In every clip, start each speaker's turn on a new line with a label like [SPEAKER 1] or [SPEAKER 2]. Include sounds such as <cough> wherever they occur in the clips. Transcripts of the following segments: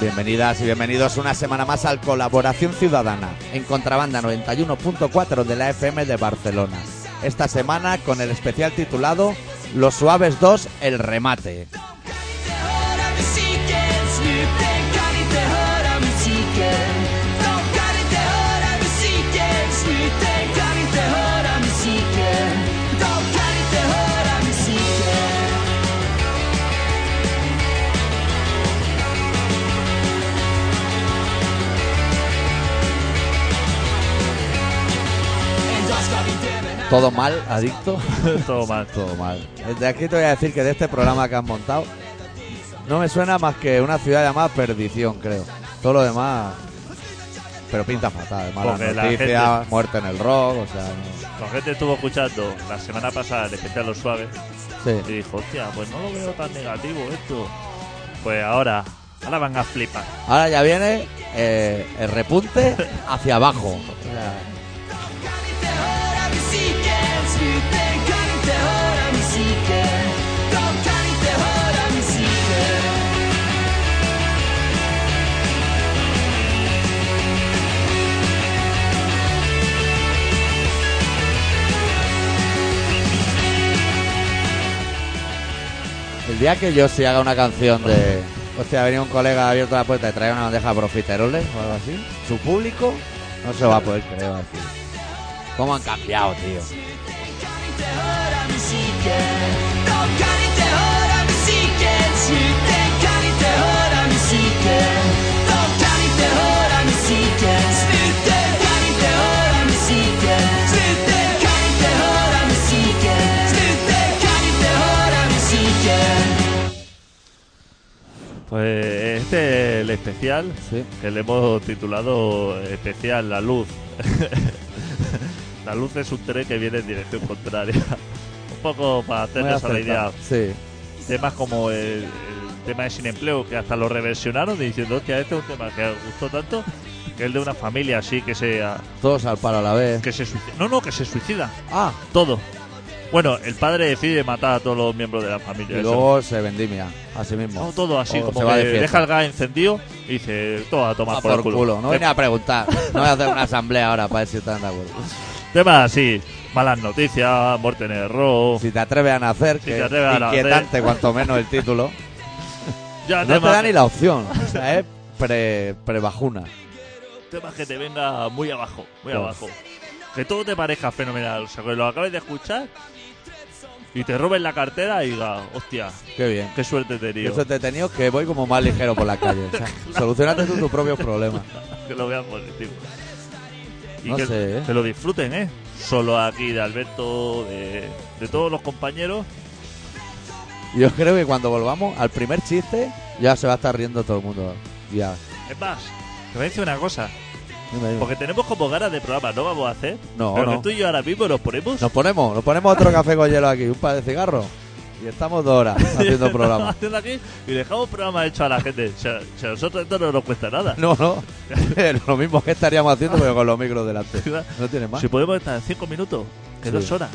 [SPEAKER 1] Bienvenidas y bienvenidos una semana más al Colaboración Ciudadana en Contrabanda 91.4 de la FM de Barcelona. Esta semana con el especial titulado Los Suaves 2, el remate. Todo mal, adicto. <laughs>
[SPEAKER 2] Todo mal.
[SPEAKER 1] Todo mal. De aquí te voy a decir que de este programa que han montado no me suena más que una ciudad llamada Perdición, creo. Todo lo demás. Pero pinta fatal. Malas
[SPEAKER 2] Porque la
[SPEAKER 1] noticias,
[SPEAKER 2] gente-
[SPEAKER 1] muerte en el rock, o sea. no-
[SPEAKER 2] La gente estuvo escuchando la semana pasada el especial Los Suaves y
[SPEAKER 1] Sí.
[SPEAKER 2] dijo, hostia, pues no lo veo tan negativo esto. Pues ahora, ahora van a flipar.
[SPEAKER 1] Ahora ya viene eh, el repunte hacia abajo. O sea, el día que yo sí haga una canción de. Hostia, ha venido un colega, abierto la puerta y trae una bandeja de profiteroles o algo así. Su público no se va a poder creer así. ¿Cómo han cambiado, tío?
[SPEAKER 2] Pues este es el especial
[SPEAKER 1] Sí.
[SPEAKER 2] que le hemos titulado especial La Luz. <laughs> la Luz es un tren que viene en dirección contraria. un poco para hacernos a la idea.
[SPEAKER 1] Sí.
[SPEAKER 2] Temas como el, el tema de sin empleo, que hasta lo reversionaron diciendo, hostia, este es un tema que gustó tanto, que es el de una familia así que se,
[SPEAKER 1] Todos al paro a la vez.
[SPEAKER 2] que se suicida. No, no, que se suicida.
[SPEAKER 1] Ah,
[SPEAKER 2] Todo. Bueno, el padre decide matar a todos los miembros de la familia.
[SPEAKER 1] y
[SPEAKER 2] Eso.
[SPEAKER 1] luego se vendimia a sí mismo.
[SPEAKER 2] No, todo así,
[SPEAKER 1] O
[SPEAKER 2] como
[SPEAKER 1] se va
[SPEAKER 2] que
[SPEAKER 1] de
[SPEAKER 2] deja el gas encendido y dice, todo a tomar por,
[SPEAKER 1] por
[SPEAKER 2] el culo.
[SPEAKER 1] culo. No venía a preguntar. <laughs> No voy a hacer una asamblea ahora para ver si están de acuerdo.
[SPEAKER 2] Temas así, malas noticias, muerte en el rock.
[SPEAKER 1] Si te atreves a nacer,
[SPEAKER 2] Si
[SPEAKER 1] que
[SPEAKER 2] te atreves a
[SPEAKER 1] es
[SPEAKER 2] nacer.
[SPEAKER 1] inquietante cuanto menos el título. <laughs>
[SPEAKER 2] Ya,
[SPEAKER 1] No te da ni la opción. O sea, es pre, pre-bajuna.
[SPEAKER 2] temas que te venga muy abajo, muy abajo. Que todo te parezca fenomenal. O sea, que lo acabes de escuchar y te roben la cartera y digas, hostia,
[SPEAKER 1] Qué bien.
[SPEAKER 2] qué suerte he
[SPEAKER 1] Yo
[SPEAKER 2] tenido.
[SPEAKER 1] eso te he tenido que voy como más ligero por la calle. O sea, <laughs> solucionate tú tus propios problemas. <laughs>
[SPEAKER 2] que lo vean positivo. Y
[SPEAKER 1] No
[SPEAKER 2] que,
[SPEAKER 1] sé, ¿eh?
[SPEAKER 2] que lo disfruten, ¿eh? Solo aquí de Alberto, de, de todos los compañeros.
[SPEAKER 1] Yo creo que cuando volvamos al primer chiste, ya se va a estar riendo todo el mundo. Ya.
[SPEAKER 2] Es más, te voy a decir una cosa.
[SPEAKER 1] Dime, dime.
[SPEAKER 2] Porque tenemos como ganas de programa, no vamos a hacer.
[SPEAKER 1] No,
[SPEAKER 2] pero
[SPEAKER 1] no.
[SPEAKER 2] que tú y yo ahora mismo nos ponemos.
[SPEAKER 1] Nos ponemos, nos ponemos otro café con hielo aquí, un par de cigarros. Y estamos dos horas <laughs> haciendo programa. <laughs>
[SPEAKER 2] haciendo aquí y dejamos programa hecho a la gente. Si a nosotros esto no nos cuesta nada.
[SPEAKER 1] No, no. <laughs> lo mismo que estaríamos haciendo, pero con los micros delante. No tiene más.
[SPEAKER 2] Si podemos estar en cinco minutos, que
[SPEAKER 1] Sí.
[SPEAKER 2] dos horas.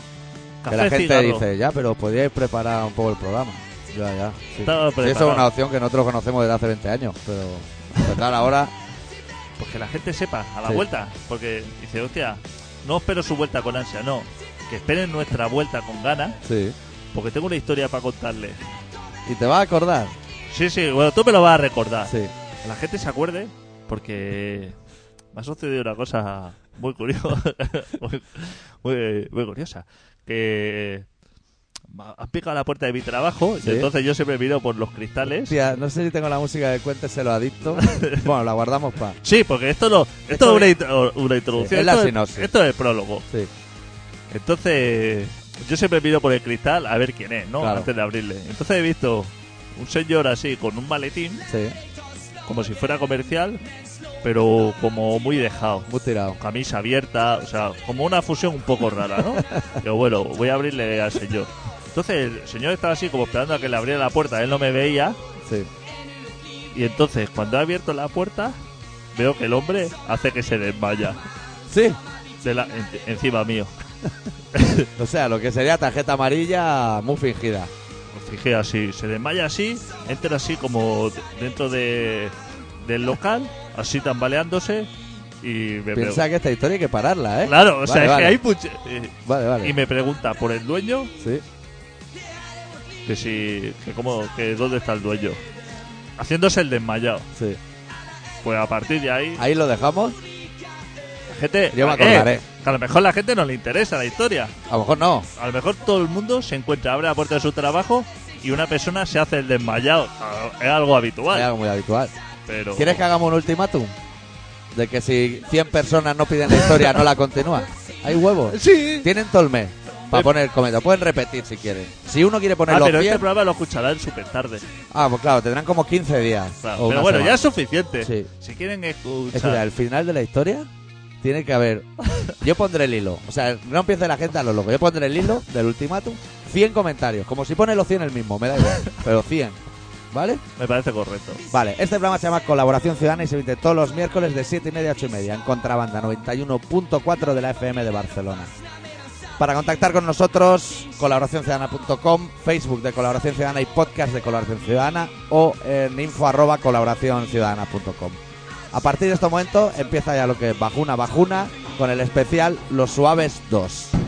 [SPEAKER 1] que la gente
[SPEAKER 2] cigarro.
[SPEAKER 1] dice, ya, pero podíais preparar un poco el programa. Ya, ya. Sí. Eso es una opción que nosotros conocemos desde hace 20 años, pero, pero claro, ahora
[SPEAKER 2] Pues que la gente sepa a la
[SPEAKER 1] Sí.
[SPEAKER 2] vuelta. Porque dice, hostia, no espero su vuelta con ansia, no. Que esperen nuestra vuelta con ganas,
[SPEAKER 1] sí.
[SPEAKER 2] porque tengo una historia para contarles.
[SPEAKER 1] ¿Y te vas a acordar?
[SPEAKER 2] Sí, sí, bueno, tú me lo vas a recordar.
[SPEAKER 1] Sí.
[SPEAKER 2] Que la gente se acuerde, porque me ha sucedido una cosa muy curiosa. <laughs> muy, muy, muy curiosa. Que han picado la puerta de mi trabajo
[SPEAKER 1] Sí.
[SPEAKER 2] y entonces yo siempre miro por los cristales.
[SPEAKER 1] No sé si tengo la música de Cuénteselo Adicto. <laughs> bueno, la guardamos para.
[SPEAKER 2] Sí, porque esto no, esto,
[SPEAKER 1] Esto
[SPEAKER 2] es una,
[SPEAKER 1] es-
[SPEAKER 2] intro- una introducción.
[SPEAKER 1] Sí, es la
[SPEAKER 2] esto, es el prólogo.
[SPEAKER 1] Sí.
[SPEAKER 2] Entonces, yo siempre miro por el cristal a ver quién es, ¿no?
[SPEAKER 1] Claro.
[SPEAKER 2] Antes de abrirle. Entonces he visto un señor así con un maletín,
[SPEAKER 1] Sí.
[SPEAKER 2] como si fuera comercial, pero como muy dejado.
[SPEAKER 1] Muy tirado.
[SPEAKER 2] Camisa abierta, o sea, como una fusión un poco rara, ¿no? <laughs> Pero bueno, voy a abrirle al señor. Entonces el señor estaba así como esperando a que le abriera la puerta, él no me veía.
[SPEAKER 1] Sí.
[SPEAKER 2] Y entonces, cuando he abierto la puerta, veo que el hombre hace que se desmaya
[SPEAKER 1] Sí.
[SPEAKER 2] de la, en- encima mío. <laughs>
[SPEAKER 1] O sea, lo que sería tarjeta amarilla muy fingida.
[SPEAKER 2] fijé así, se desmaya así, entra así como dentro de, del local, así tambaleándose y me
[SPEAKER 1] Piensa
[SPEAKER 2] pregunta.
[SPEAKER 1] que esta historia hay que pararla, ¿eh?
[SPEAKER 2] Claro, o sea, es que hay mucho- eh,
[SPEAKER 1] Vale, vale.
[SPEAKER 2] Y me pregunta por el dueño,
[SPEAKER 1] Sí.
[SPEAKER 2] Que si, que cómo, que dónde está el dueño. Haciéndose el desmayado.
[SPEAKER 1] Sí.
[SPEAKER 2] Pues a partir de ahí,
[SPEAKER 1] Ahí lo dejamos.
[SPEAKER 2] la gente.
[SPEAKER 1] Yo me
[SPEAKER 2] ¿a qué?
[SPEAKER 1] acordaré.
[SPEAKER 2] Que a lo mejor la gente no le interesa la historia.
[SPEAKER 1] A lo mejor no.
[SPEAKER 2] A lo mejor todo el mundo se encuentra, abre la puerta de su trabajo y una persona se hace el desmayado. Ah, Es algo habitual.
[SPEAKER 1] Es algo muy habitual.
[SPEAKER 2] Pero.
[SPEAKER 1] ¿Quieres que hagamos un ultimátum? De que si 100 personas no piden la historia, no la continúan. Hay huevos.
[SPEAKER 2] Sí.
[SPEAKER 1] Tienen todo el mes para
[SPEAKER 2] Eh.
[SPEAKER 1] poner cometa. Pueden repetir si quieren. Si uno quiere poner
[SPEAKER 2] Ah,
[SPEAKER 1] los
[SPEAKER 2] pero
[SPEAKER 1] 100...
[SPEAKER 2] este programa lo escucharán súper tarde.
[SPEAKER 1] Ah, pues claro, tendrán como 15 días.
[SPEAKER 2] Claro,
[SPEAKER 1] o
[SPEAKER 2] Pero
[SPEAKER 1] una
[SPEAKER 2] bueno,
[SPEAKER 1] semana.
[SPEAKER 2] ya es suficiente.
[SPEAKER 1] Sí.
[SPEAKER 2] Si quieren
[SPEAKER 1] Es
[SPEAKER 2] escuchar.
[SPEAKER 1] el final de la historia tiene que haber. <laughs> Yo pondré el hilo. O sea, no empiece la gente a lo loco. Yo pondré el hilo del ultimátum. 100 comentarios. Como si pone los 100 el mismo, me da igual. <laughs> Pero 100. ¿Vale?
[SPEAKER 2] Me parece correcto.
[SPEAKER 1] Vale, este programa se llama Colaboración Ciudadana y se emite todos los miércoles de 7 y media a 8 y media en Contrabanda 91.4 de la FM de Barcelona. Para contactar con nosotros, colaboracionciudadana.com, Facebook de Colaboración Ciudadana y podcast de Colaboración Ciudadana o en info arroba colaboracionciudadana.com. A partir de este momento empieza ya lo que es Bajuna Bajuna con el especial Los Suaves 2.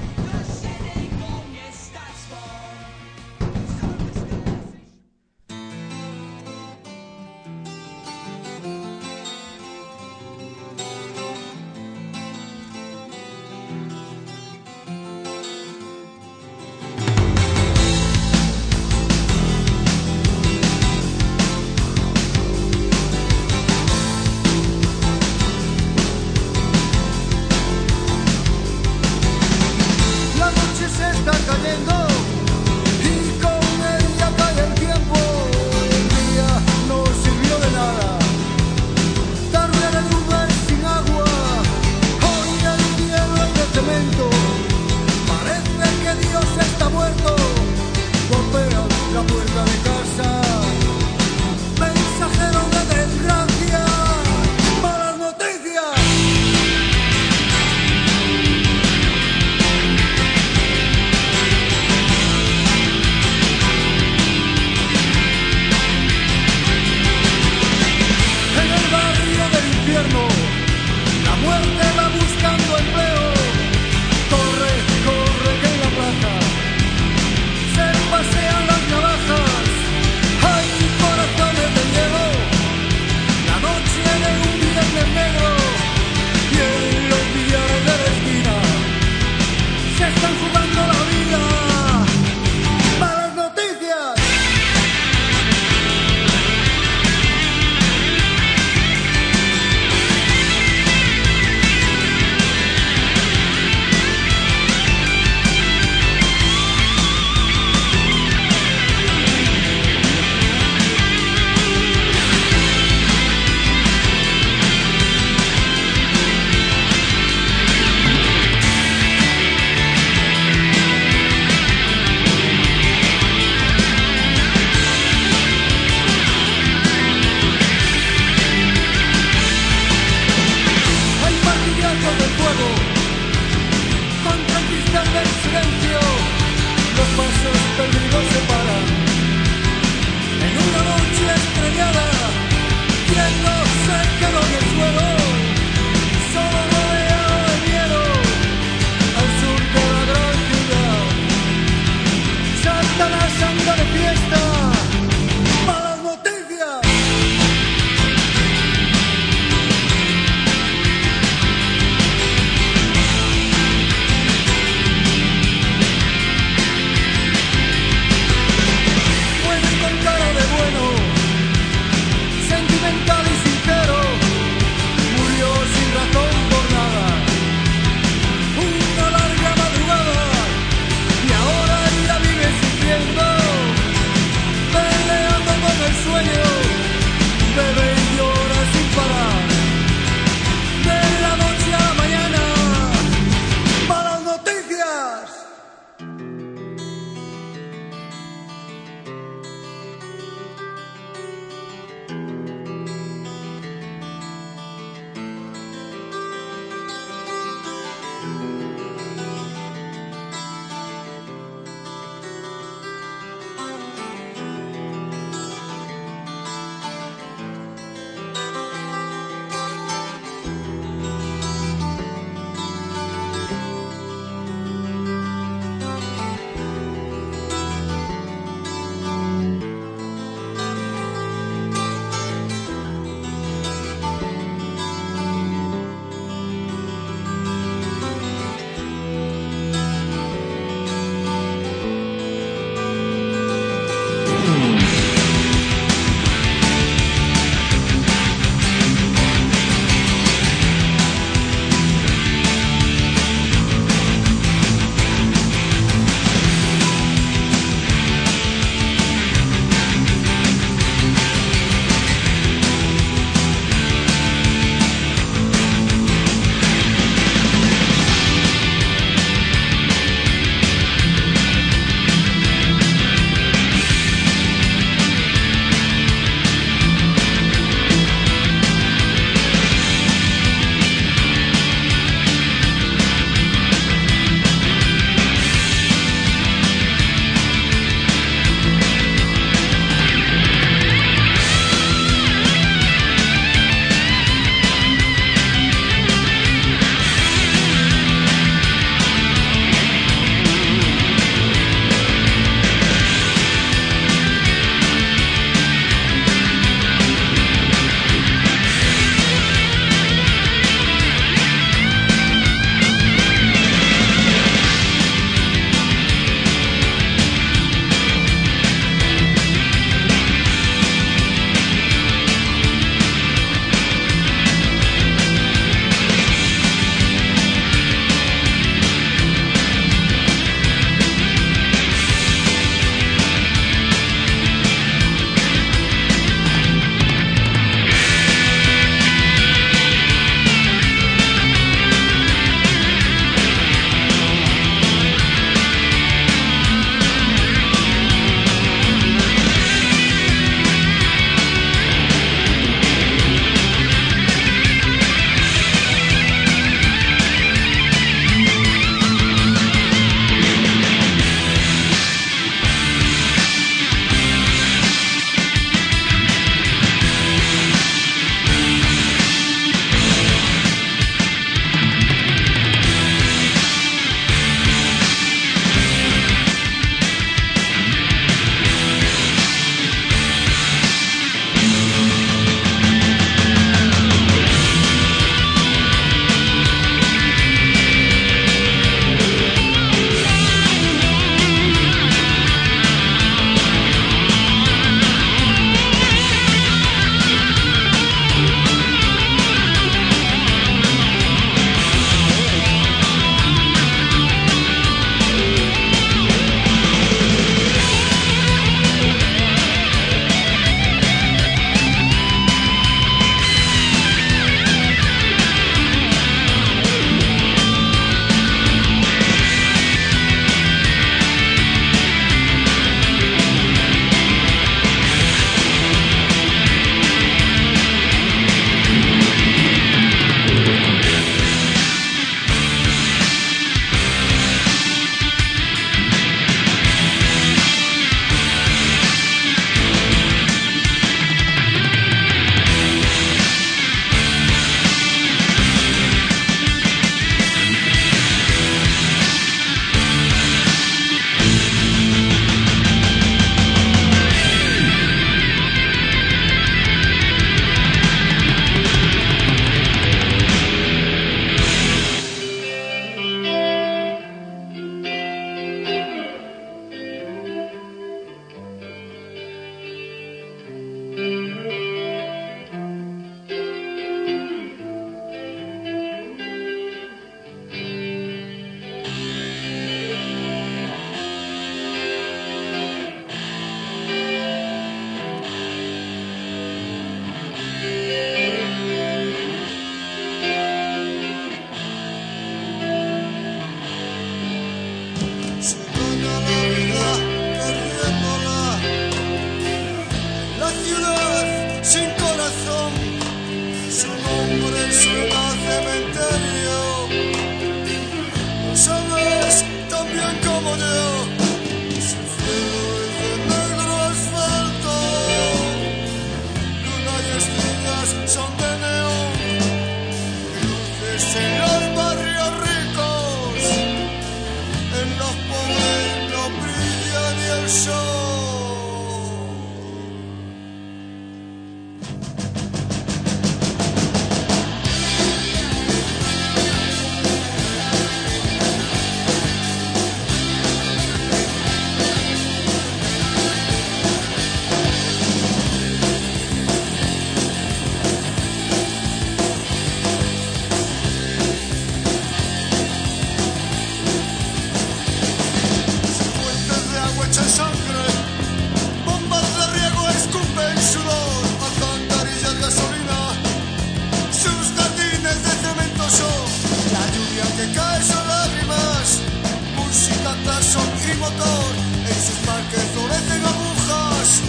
[SPEAKER 3] en sus parques florecen agujas,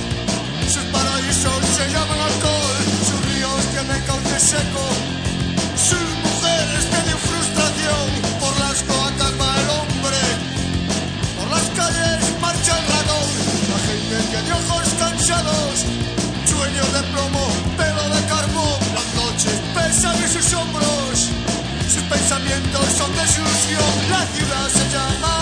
[SPEAKER 3] sus paraísos se llaman alcohol, sus ríos tienen cauce seco, sus mujeres tienen frustración, por las cloacas va el hombre, por las calles marcha el ratón, la gente tiene ojos cansados, sueños de plomo, pelo de carbón, las noches pesan en sus hombros, sus pensamientos son de solución, la ciudad se llama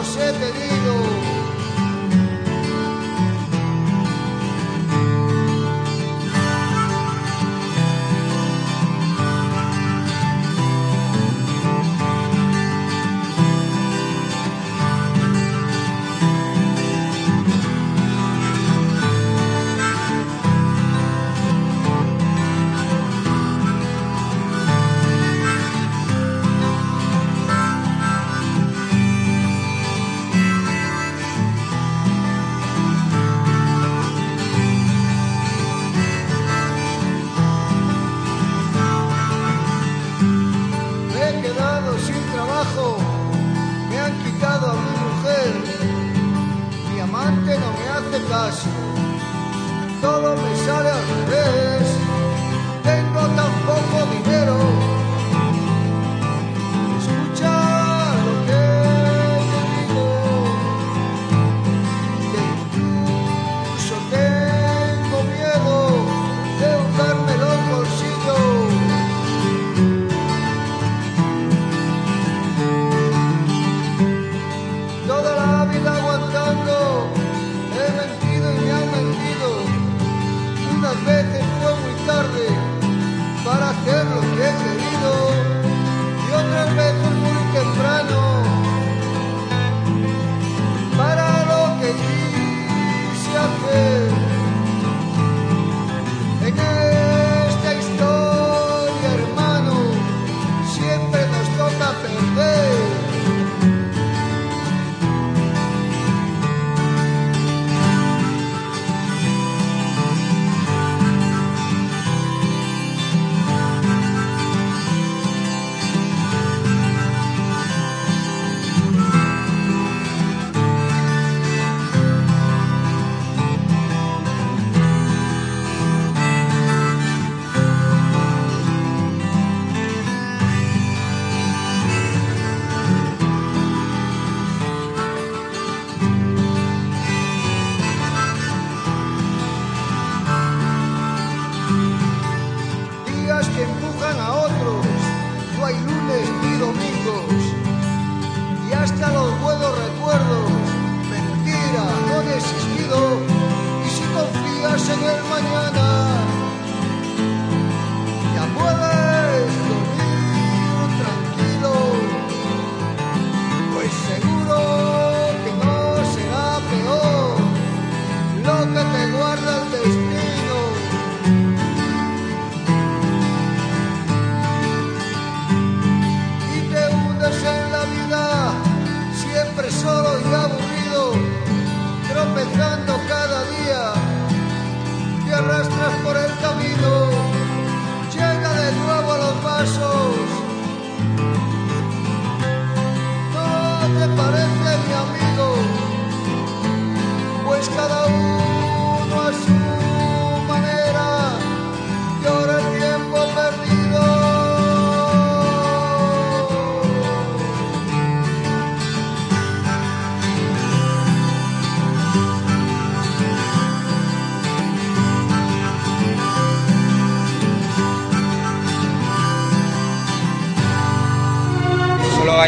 [SPEAKER 3] los he pedido?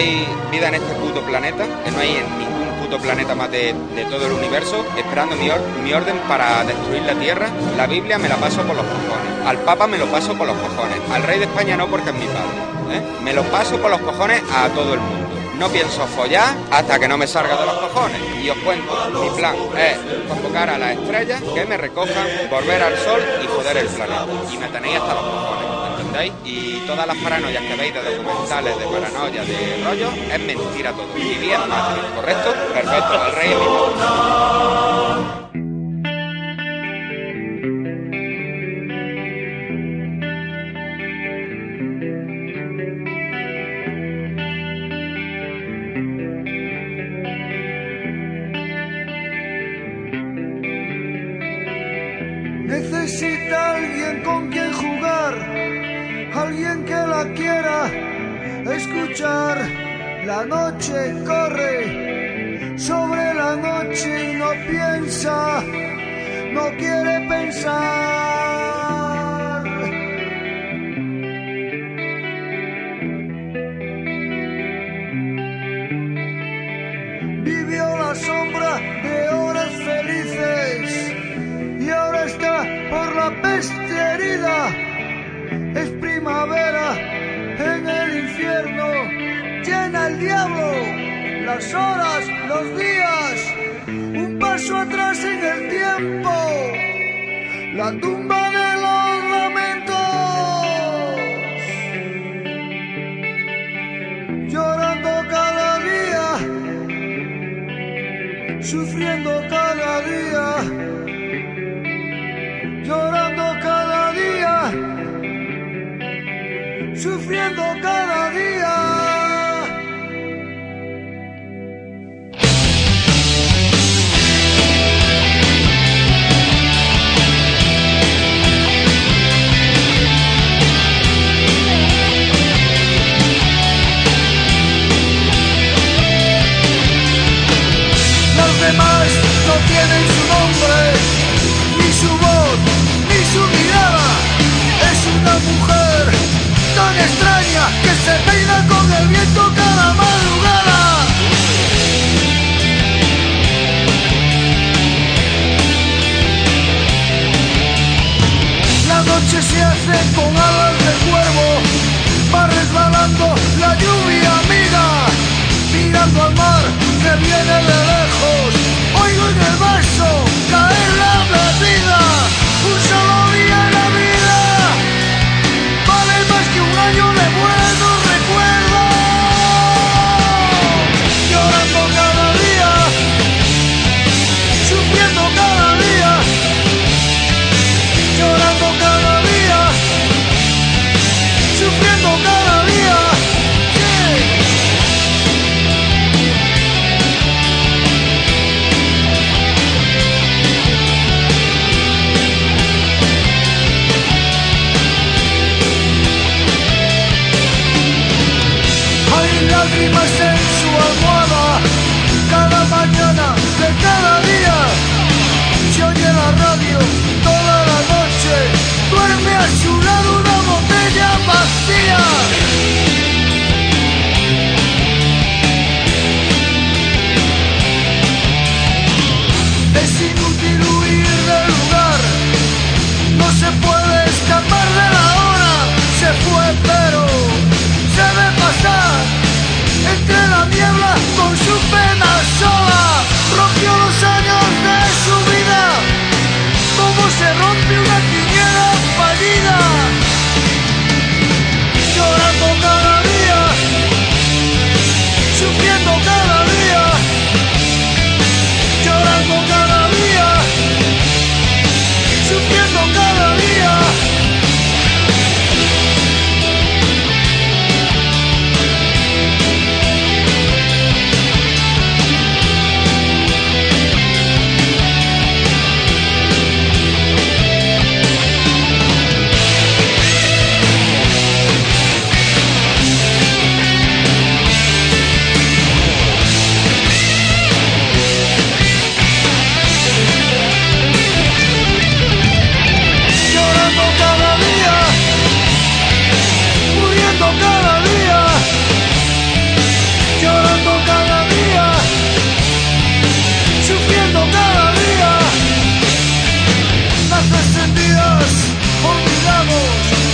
[SPEAKER 4] Hay vida en este puto planeta, que no hay en ningún puto planeta más de, todo el universo, esperando mi, or- mi orden para destruir la Tierra. La Biblia me la paso por los cojones. Al Papa me lo paso por los cojones. Al Rey de España no porque es mi padre. ¿eh? Me lo paso por los cojones a todo el mundo. No pienso follar hasta que no me salga de los cojones. Y os cuento, mi plan es convocar a las estrellas que me recojan, volver al sol y joder el planeta. Y me tenéis hasta los cojones. Y todas las paranoias que veis de documentales, de paranoia, de rollo, es mentira todo. Y bien, ¿correcto? Perfecto, el rey es mi
[SPEAKER 3] escuchar. La noche corre sobre la noche y no piensa, no quiere pensar. Las horas, los días, un paso atrás en el tiempo, la tumba que se peina con el viento cada madrugada. La noche se hace con alas de cuervo, va resbalando la lluvia amiga, mirando al mar que viene de. vamos!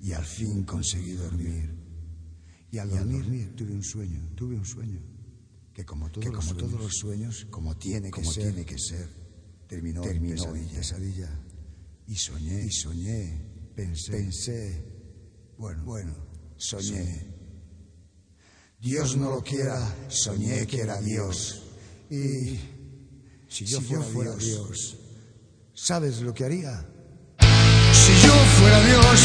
[SPEAKER 3] y al fin conseguí dormir. Y al, y
[SPEAKER 5] al dormir, dormir, tuve un sueño, tuve un sueño que como todos, que como los, todos sueños, los, sueños, como tiene que, como ser, tiene que ser, terminó, terminó pesadilla, en pesadilla. Y soñé, y soñé, pensé, pensé, bueno, bueno, soñé. soñé. Dios no lo quiera, soñé que era Dios. Y si yo, si fuera, yo fuera Dios, Dios, ¿sabes lo que haría?
[SPEAKER 3] fuera Dios,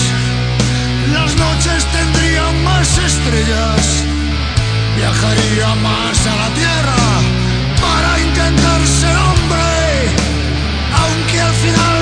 [SPEAKER 3] las noches tendrían más estrellas, viajaría más a la tierra para intentar ser hombre, aunque al final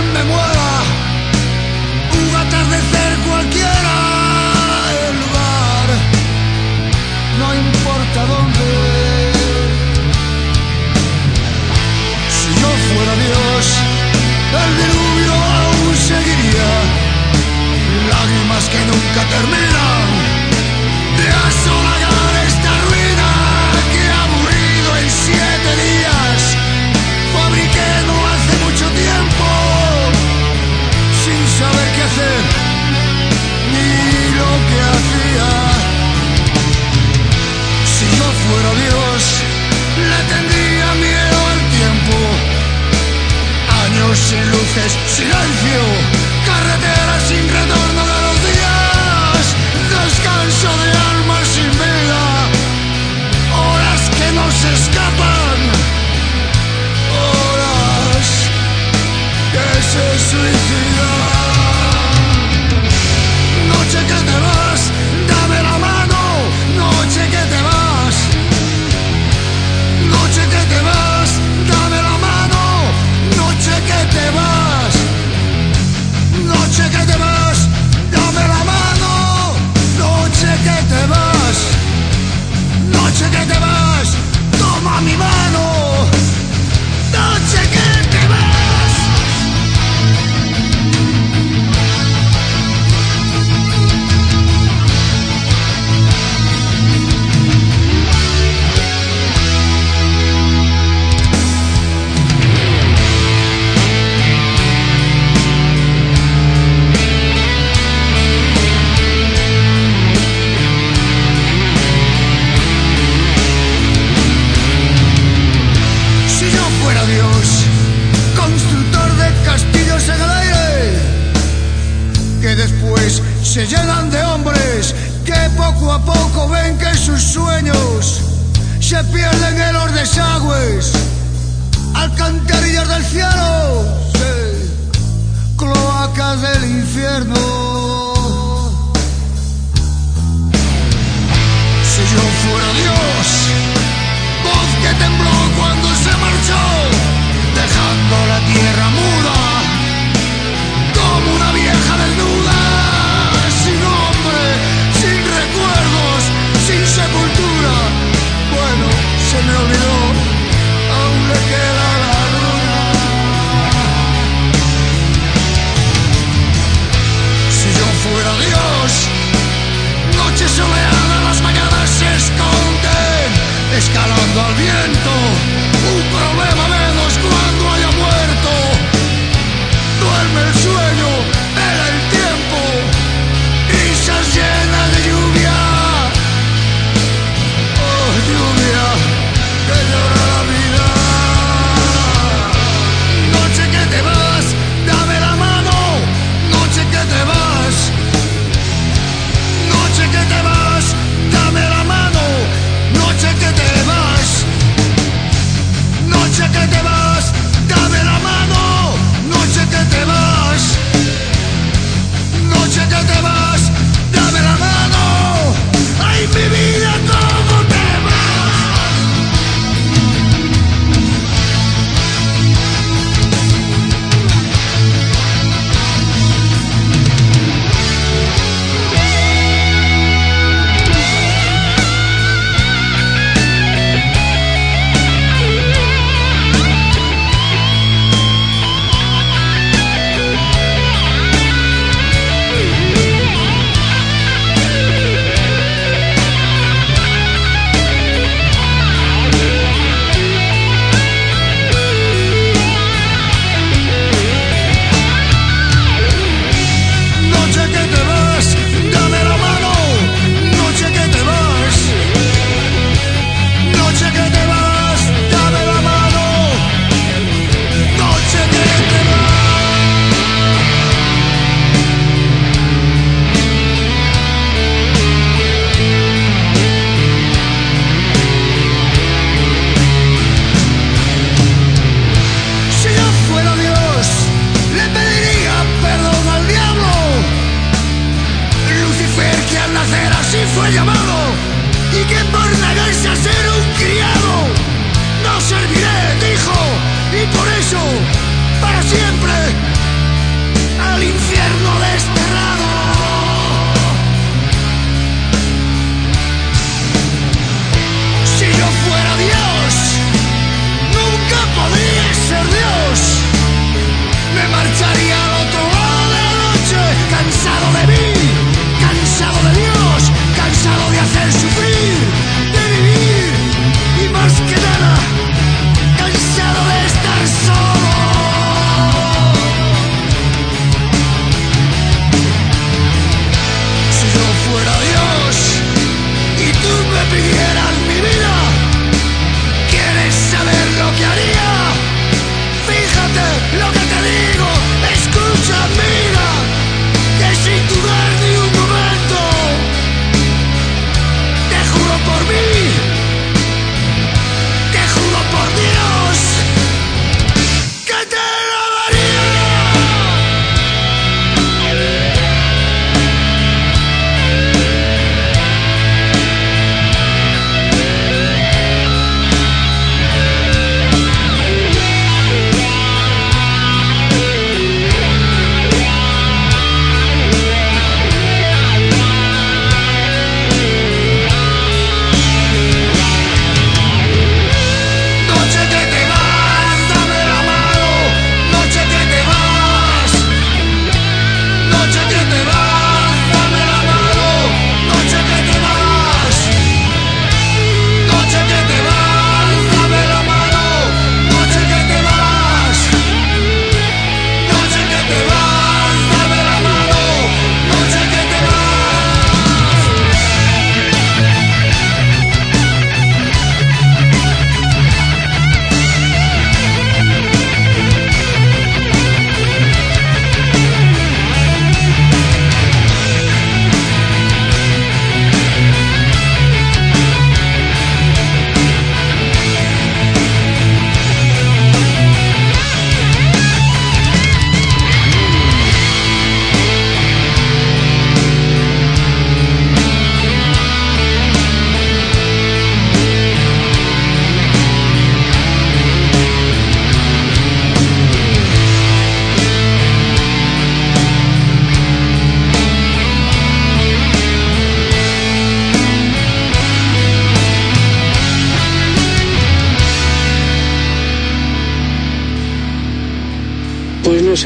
[SPEAKER 3] siempre,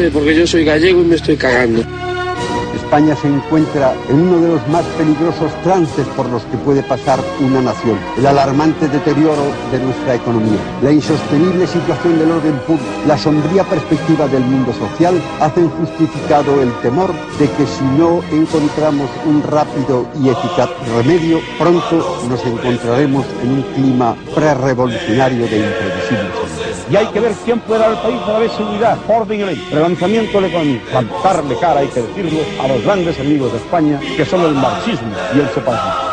[SPEAKER 6] porque yo soy gallego y me estoy cagando.
[SPEAKER 7] España se encuentra en uno de los más peligrosos trances por los que puede pasar una nación. El alarmante deterioro de nuestra economía, la insostenible situación del orden público, la sombría perspectiva del mundo social hacen justificado el temor de que si no encontramos un rápido y eficaz remedio, pronto nos encontraremos en un clima prerevolucionario de imprevisibles.
[SPEAKER 8] Y hay que ver quién puede dar al país a la vez seguridad, orden y ley, relanzamiento la economía, plantarle cara, hay que decirlo, a los grandes enemigos de España, que son el marxismo y el separatismo.